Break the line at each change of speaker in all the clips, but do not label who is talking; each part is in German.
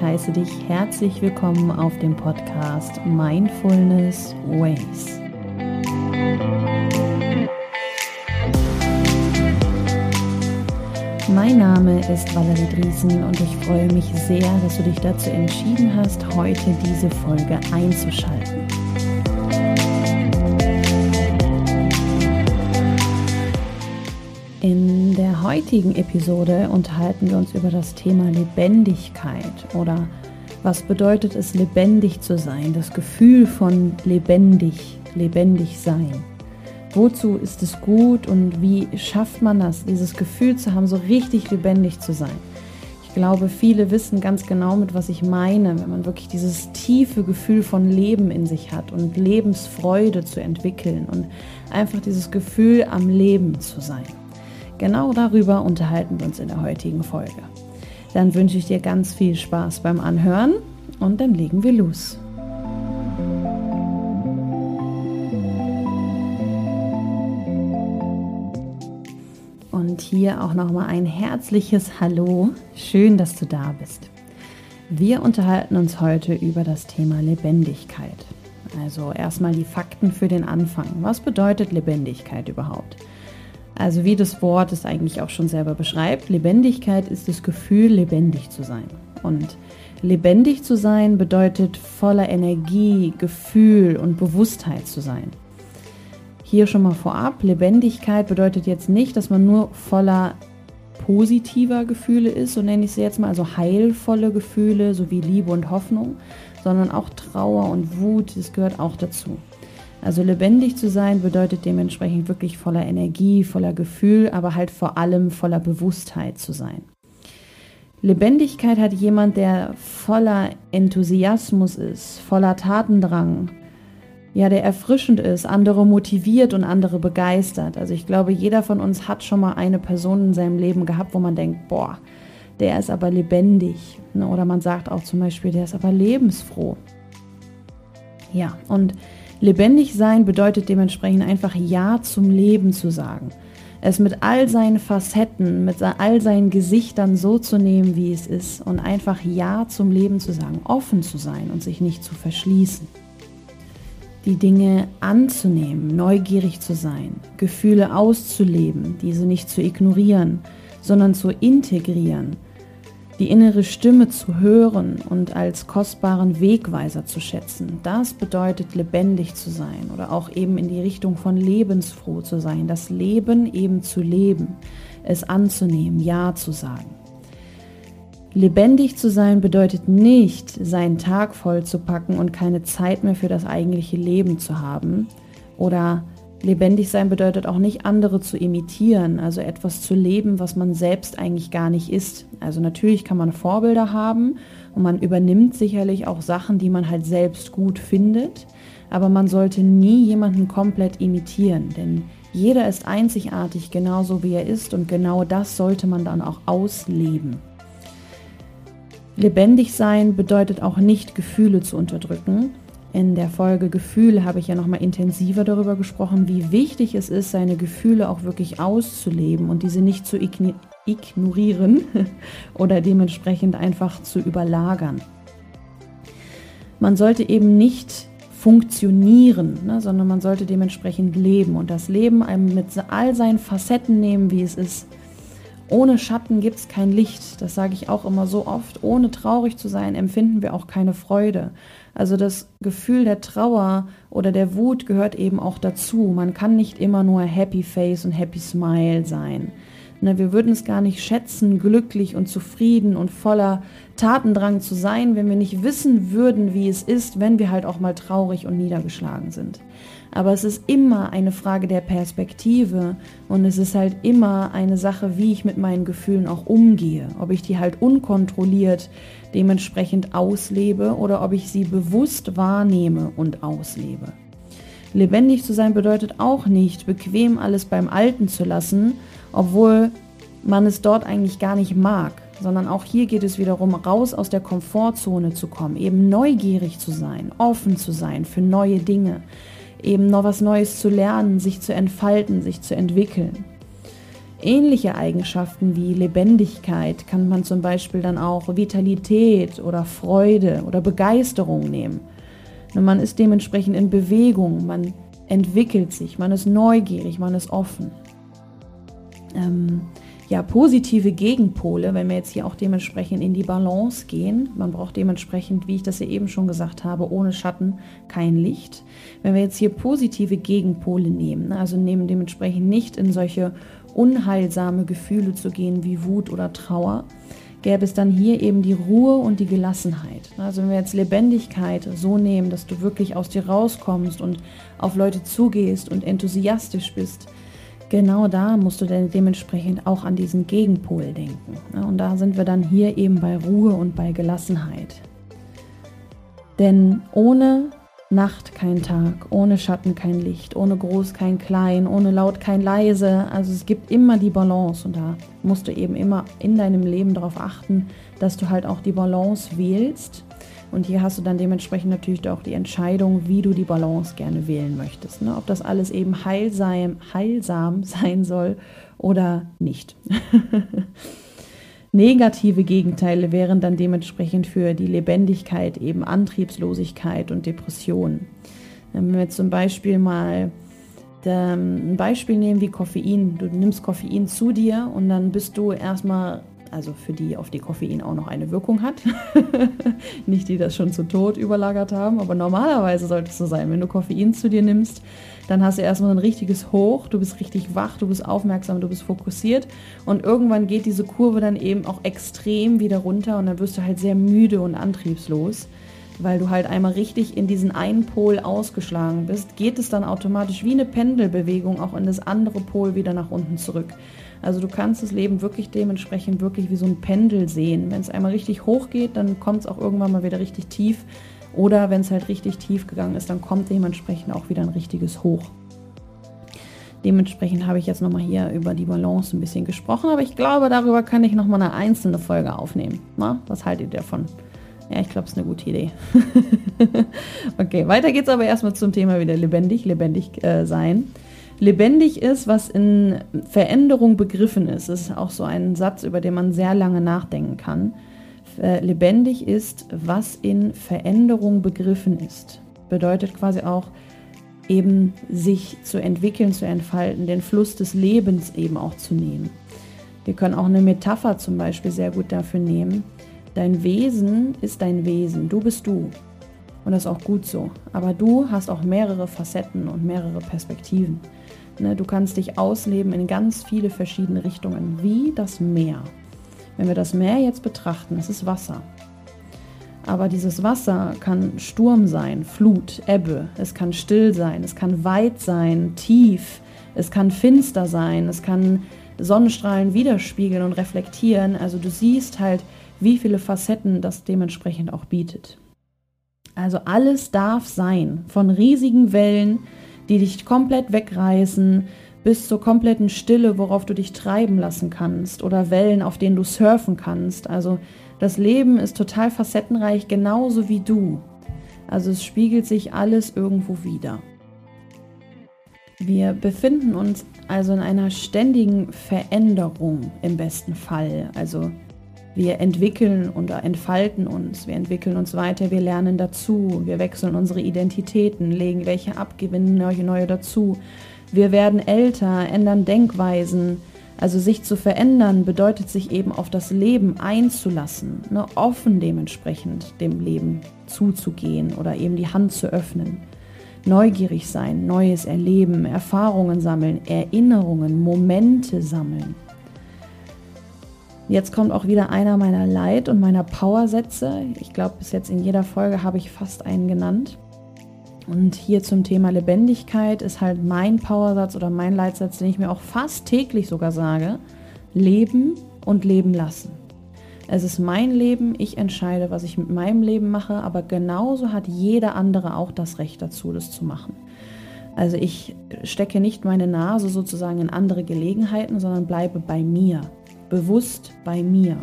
ich heiße dich herzlich willkommen auf dem Podcast Mindfulness Ways. Mein Name ist Valerie Driesen und ich freue mich sehr, dass du dich dazu entschieden hast, heute diese Folge einzuschalten. Heutigen Episode unterhalten wir uns über das Thema Lebendigkeit oder was bedeutet es, lebendig zu sein, das Gefühl von lebendig, lebendig sein. Wozu ist es gut und wie schafft man das, dieses Gefühl zu haben, so richtig lebendig zu sein? Ich glaube, viele wissen ganz genau, mit was ich meine, wenn man wirklich dieses tiefe Gefühl von Leben in sich hat und Lebensfreude zu entwickeln und einfach dieses Gefühl am Leben zu sein. Genau darüber unterhalten wir uns in der heutigen Folge. Dann wünsche ich dir ganz viel Spaß beim Anhören und dann legen wir los. Und hier auch nochmal ein herzliches Hallo. Schön, dass du da bist. Wir unterhalten uns heute über das Thema Lebendigkeit. Also erstmal die Fakten für den Anfang. Was bedeutet Lebendigkeit überhaupt? Also wie das Wort es eigentlich auch schon selber beschreibt, Lebendigkeit ist das Gefühl, lebendig zu sein. Und lebendig zu sein bedeutet voller Energie, Gefühl und Bewusstheit zu sein. Hier schon mal vorab, Lebendigkeit bedeutet jetzt nicht, dass man nur voller positiver Gefühle ist, so nenne ich sie jetzt mal, also heilvolle Gefühle sowie Liebe und Hoffnung, sondern auch Trauer und Wut, das gehört auch dazu. Also lebendig zu sein bedeutet dementsprechend wirklich voller Energie, voller Gefühl, aber halt vor allem voller Bewusstheit zu sein. Lebendigkeit hat jemand, der voller Enthusiasmus ist, voller Tatendrang, ja, der erfrischend ist, andere motiviert und andere begeistert. Also ich glaube, jeder von uns hat schon mal eine Person in seinem Leben gehabt, wo man denkt, boah, der ist aber lebendig. Ne, oder man sagt auch zum Beispiel, der ist aber lebensfroh. Ja, und Lebendig sein bedeutet dementsprechend einfach Ja zum Leben zu sagen. Es mit all seinen Facetten, mit all seinen Gesichtern so zu nehmen, wie es ist und einfach Ja zum Leben zu sagen, offen zu sein und sich nicht zu verschließen. Die Dinge anzunehmen, neugierig zu sein, Gefühle auszuleben, diese nicht zu ignorieren, sondern zu integrieren die innere Stimme zu hören und als kostbaren Wegweiser zu schätzen, das bedeutet lebendig zu sein oder auch eben in die Richtung von lebensfroh zu sein, das Leben eben zu leben, es anzunehmen, Ja zu sagen. Lebendig zu sein bedeutet nicht, seinen Tag voll zu packen und keine Zeit mehr für das eigentliche Leben zu haben oder Lebendig sein bedeutet auch nicht, andere zu imitieren, also etwas zu leben, was man selbst eigentlich gar nicht ist. Also natürlich kann man Vorbilder haben und man übernimmt sicherlich auch Sachen, die man halt selbst gut findet, aber man sollte nie jemanden komplett imitieren, denn jeder ist einzigartig, genauso wie er ist und genau das sollte man dann auch ausleben. Lebendig sein bedeutet auch nicht Gefühle zu unterdrücken, in der Folge Gefühle habe ich ja nochmal intensiver darüber gesprochen, wie wichtig es ist, seine Gefühle auch wirklich auszuleben und diese nicht zu ignorieren oder dementsprechend einfach zu überlagern. Man sollte eben nicht funktionieren, ne, sondern man sollte dementsprechend leben und das Leben einem mit all seinen Facetten nehmen, wie es ist. Ohne Schatten gibt es kein Licht. Das sage ich auch immer so oft. Ohne traurig zu sein, empfinden wir auch keine Freude. Also das Gefühl der Trauer oder der Wut gehört eben auch dazu. Man kann nicht immer nur Happy Face und Happy Smile sein. Ne, wir würden es gar nicht schätzen, glücklich und zufrieden und voller Tatendrang zu sein, wenn wir nicht wissen würden, wie es ist, wenn wir halt auch mal traurig und niedergeschlagen sind. Aber es ist immer eine Frage der Perspektive und es ist halt immer eine Sache, wie ich mit meinen Gefühlen auch umgehe. Ob ich die halt unkontrolliert dementsprechend auslebe oder ob ich sie bewusst wahrnehme und auslebe. Lebendig zu sein bedeutet auch nicht, bequem alles beim Alten zu lassen, obwohl man es dort eigentlich gar nicht mag, sondern auch hier geht es wiederum raus aus der Komfortzone zu kommen, eben neugierig zu sein, offen zu sein für neue Dinge, eben noch was Neues zu lernen, sich zu entfalten, sich zu entwickeln. ähnliche Eigenschaften wie Lebendigkeit kann man zum Beispiel dann auch Vitalität oder Freude oder Begeisterung nehmen. Und man ist dementsprechend in Bewegung, man entwickelt sich, man ist neugierig, man ist offen. Ähm, ja, positive Gegenpole, wenn wir jetzt hier auch dementsprechend in die Balance gehen. Man braucht dementsprechend, wie ich das ja eben schon gesagt habe, ohne Schatten kein Licht. Wenn wir jetzt hier positive Gegenpole nehmen, also nehmen dementsprechend nicht in solche unheilsame Gefühle zu gehen wie Wut oder Trauer, gäbe es dann hier eben die Ruhe und die Gelassenheit. Also wenn wir jetzt Lebendigkeit so nehmen, dass du wirklich aus dir rauskommst und auf Leute zugehst und enthusiastisch bist, genau da musst du dann dementsprechend auch an diesen Gegenpol denken. Und da sind wir dann hier eben bei Ruhe und bei Gelassenheit. Denn ohne Nacht kein Tag, ohne Schatten kein Licht, ohne groß kein klein, ohne laut kein leise. Also es gibt immer die Balance und da musst du eben immer in deinem Leben darauf achten, dass du halt auch die Balance wählst. Und hier hast du dann dementsprechend natürlich auch die Entscheidung, wie du die Balance gerne wählen möchtest. Ne? Ob das alles eben heilsam, heilsam sein soll oder nicht. Negative Gegenteile wären dann dementsprechend für die Lebendigkeit eben Antriebslosigkeit und Depression. Wenn wir zum Beispiel mal ein Beispiel nehmen wie Koffein. Du nimmst Koffein zu dir und dann bist du erstmal also für die, auf die Koffein auch noch eine Wirkung hat. Nicht die das schon zu Tod überlagert haben, aber normalerweise sollte es so sein. Wenn du Koffein zu dir nimmst, dann hast du erstmal ein richtiges Hoch, du bist richtig wach, du bist aufmerksam, du bist fokussiert und irgendwann geht diese Kurve dann eben auch extrem wieder runter und dann wirst du halt sehr müde und antriebslos weil du halt einmal richtig in diesen einen Pol ausgeschlagen bist, geht es dann automatisch wie eine Pendelbewegung auch in das andere Pol wieder nach unten zurück. Also du kannst das Leben wirklich dementsprechend wirklich wie so ein Pendel sehen. Wenn es einmal richtig hoch geht, dann kommt es auch irgendwann mal wieder richtig tief. Oder wenn es halt richtig tief gegangen ist, dann kommt dementsprechend auch wieder ein richtiges Hoch. Dementsprechend habe ich jetzt nochmal hier über die Balance ein bisschen gesprochen, aber ich glaube, darüber kann ich nochmal eine einzelne Folge aufnehmen. Na, was haltet ihr davon? Ja, ich glaube, es ist eine gute Idee. okay, weiter geht's aber erstmal zum Thema wieder lebendig, lebendig äh, sein lebendig ist, was in Veränderung begriffen ist. Das ist auch so ein Satz, über den man sehr lange nachdenken kann. Äh, lebendig ist, was in Veränderung begriffen ist. Bedeutet quasi auch eben sich zu entwickeln, zu entfalten, den Fluss des Lebens eben auch zu nehmen. Wir können auch eine Metapher zum Beispiel sehr gut dafür nehmen. Dein Wesen ist dein Wesen, du bist du. Und das ist auch gut so. Aber du hast auch mehrere Facetten und mehrere Perspektiven. Ne, du kannst dich ausleben in ganz viele verschiedene Richtungen, wie das Meer. Wenn wir das Meer jetzt betrachten, es ist Wasser. Aber dieses Wasser kann Sturm sein, Flut, Ebbe, es kann still sein, es kann weit sein, tief, es kann finster sein, es kann Sonnenstrahlen widerspiegeln und reflektieren. Also du siehst halt, wie viele Facetten das dementsprechend auch bietet. Also alles darf sein, von riesigen Wellen die dich komplett wegreißen, bis zur kompletten Stille, worauf du dich treiben lassen kannst oder Wellen, auf denen du surfen kannst. Also das Leben ist total facettenreich, genauso wie du. Also es spiegelt sich alles irgendwo wieder. Wir befinden uns also in einer ständigen Veränderung im besten Fall. Also wir entwickeln und entfalten uns, wir entwickeln uns weiter, wir lernen dazu, wir wechseln unsere Identitäten, legen welche ab, gewinnen neue, neue dazu. Wir werden älter, ändern Denkweisen. Also sich zu verändern bedeutet sich eben auf das Leben einzulassen, ne, offen dementsprechend dem Leben zuzugehen oder eben die Hand zu öffnen. Neugierig sein, Neues erleben, Erfahrungen sammeln, Erinnerungen, Momente sammeln. Jetzt kommt auch wieder einer meiner Leit- und meiner Powersätze. Ich glaube, bis jetzt in jeder Folge habe ich fast einen genannt. Und hier zum Thema Lebendigkeit ist halt mein Powersatz oder mein Leitsatz, den ich mir auch fast täglich sogar sage. Leben und leben lassen. Es ist mein Leben, ich entscheide, was ich mit meinem Leben mache, aber genauso hat jeder andere auch das Recht dazu, das zu machen. Also ich stecke nicht meine Nase sozusagen in andere Gelegenheiten, sondern bleibe bei mir bewusst bei mir.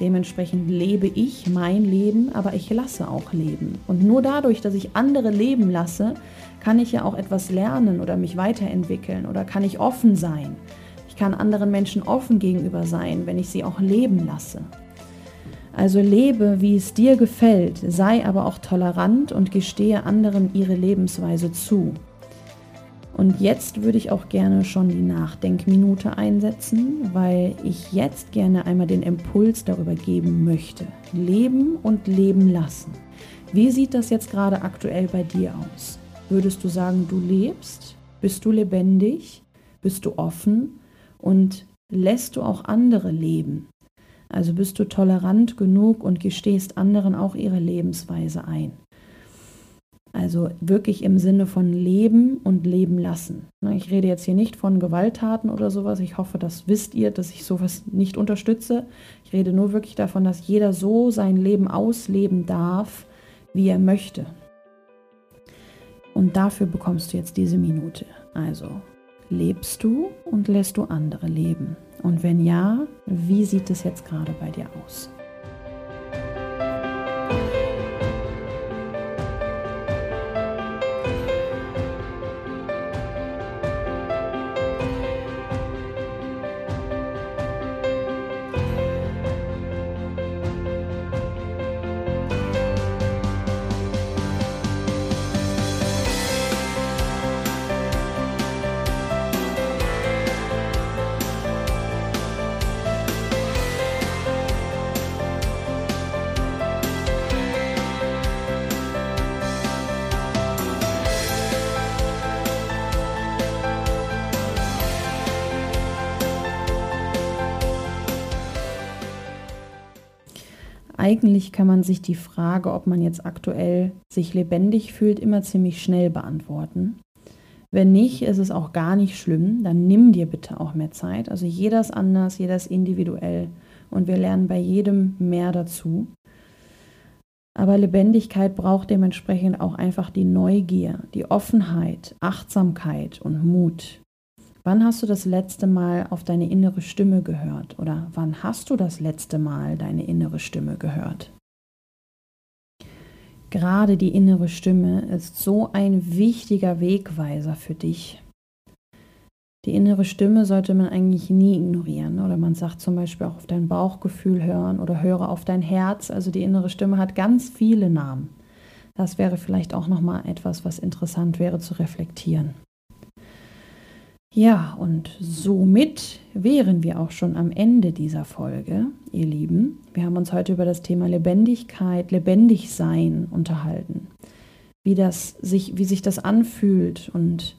Dementsprechend lebe ich mein Leben, aber ich lasse auch leben. Und nur dadurch, dass ich andere leben lasse, kann ich ja auch etwas lernen oder mich weiterentwickeln oder kann ich offen sein. Ich kann anderen Menschen offen gegenüber sein, wenn ich sie auch leben lasse. Also lebe, wie es dir gefällt, sei aber auch tolerant und gestehe anderen ihre Lebensweise zu. Und jetzt würde ich auch gerne schon die Nachdenkminute einsetzen, weil ich jetzt gerne einmal den Impuls darüber geben möchte. Leben und leben lassen. Wie sieht das jetzt gerade aktuell bei dir aus? Würdest du sagen, du lebst? Bist du lebendig? Bist du offen? Und lässt du auch andere leben? Also bist du tolerant genug und gestehst anderen auch ihre Lebensweise ein? Also wirklich im Sinne von Leben und Leben lassen. Ne, ich rede jetzt hier nicht von Gewalttaten oder sowas. Ich hoffe, das wisst ihr, dass ich sowas nicht unterstütze. Ich rede nur wirklich davon, dass jeder so sein Leben ausleben darf, wie er möchte. Und dafür bekommst du jetzt diese Minute. Also lebst du und lässt du andere leben? Und wenn ja, wie sieht es jetzt gerade bei dir aus? Eigentlich kann man sich die Frage, ob man jetzt aktuell sich lebendig fühlt, immer ziemlich schnell beantworten. Wenn nicht, ist es auch gar nicht schlimm. Dann nimm dir bitte auch mehr Zeit. Also jeder ist anders, jeder ist individuell und wir lernen bei jedem mehr dazu. Aber Lebendigkeit braucht dementsprechend auch einfach die Neugier, die Offenheit, Achtsamkeit und Mut. Wann hast du das letzte Mal auf deine innere Stimme gehört? Oder wann hast du das letzte Mal deine innere Stimme gehört? Gerade die innere Stimme ist so ein wichtiger Wegweiser für dich. Die innere Stimme sollte man eigentlich nie ignorieren. Oder man sagt zum Beispiel auch auf dein Bauchgefühl hören oder höre auf dein Herz. Also die innere Stimme hat ganz viele Namen. Das wäre vielleicht auch nochmal etwas, was interessant wäre zu reflektieren. Ja, und somit wären wir auch schon am Ende dieser Folge, ihr Lieben. Wir haben uns heute über das Thema Lebendigkeit, lebendig sein unterhalten. Wie das sich, wie sich das anfühlt und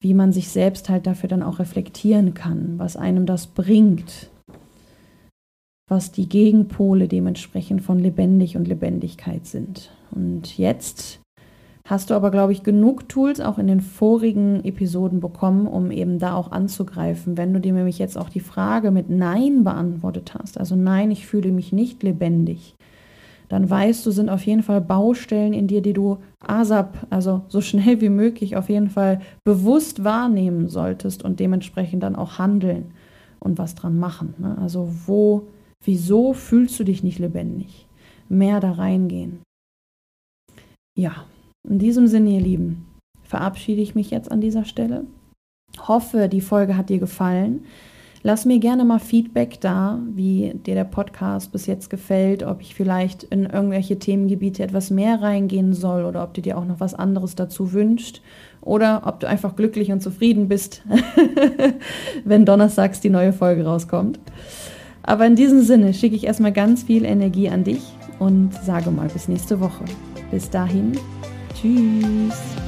wie man sich selbst halt dafür dann auch reflektieren kann, was einem das bringt, was die Gegenpole dementsprechend von lebendig und Lebendigkeit sind. Und jetzt hast du aber, glaube ich, genug Tools auch in den vorigen Episoden bekommen, um eben da auch anzugreifen. Wenn du dir nämlich jetzt auch die Frage mit Nein beantwortet hast, also Nein, ich fühle mich nicht lebendig, dann weißt du, sind auf jeden Fall Baustellen in dir, die du ASAP, also so schnell wie möglich auf jeden Fall bewusst wahrnehmen solltest und dementsprechend dann auch handeln und was dran machen. Ne? Also wo, wieso fühlst du dich nicht lebendig? Mehr da reingehen. Ja, in diesem Sinne, ihr Lieben, verabschiede ich mich jetzt an dieser Stelle. Hoffe, die Folge hat dir gefallen. Lass mir gerne mal Feedback da, wie dir der Podcast bis jetzt gefällt, ob ich vielleicht in irgendwelche Themengebiete etwas mehr reingehen soll oder ob du dir auch noch was anderes dazu wünscht oder ob du einfach glücklich und zufrieden bist, wenn donnerstags die neue Folge rauskommt. Aber in diesem Sinne schicke ich erstmal ganz viel Energie an dich und sage mal bis nächste Woche. Bis dahin, Tschüss.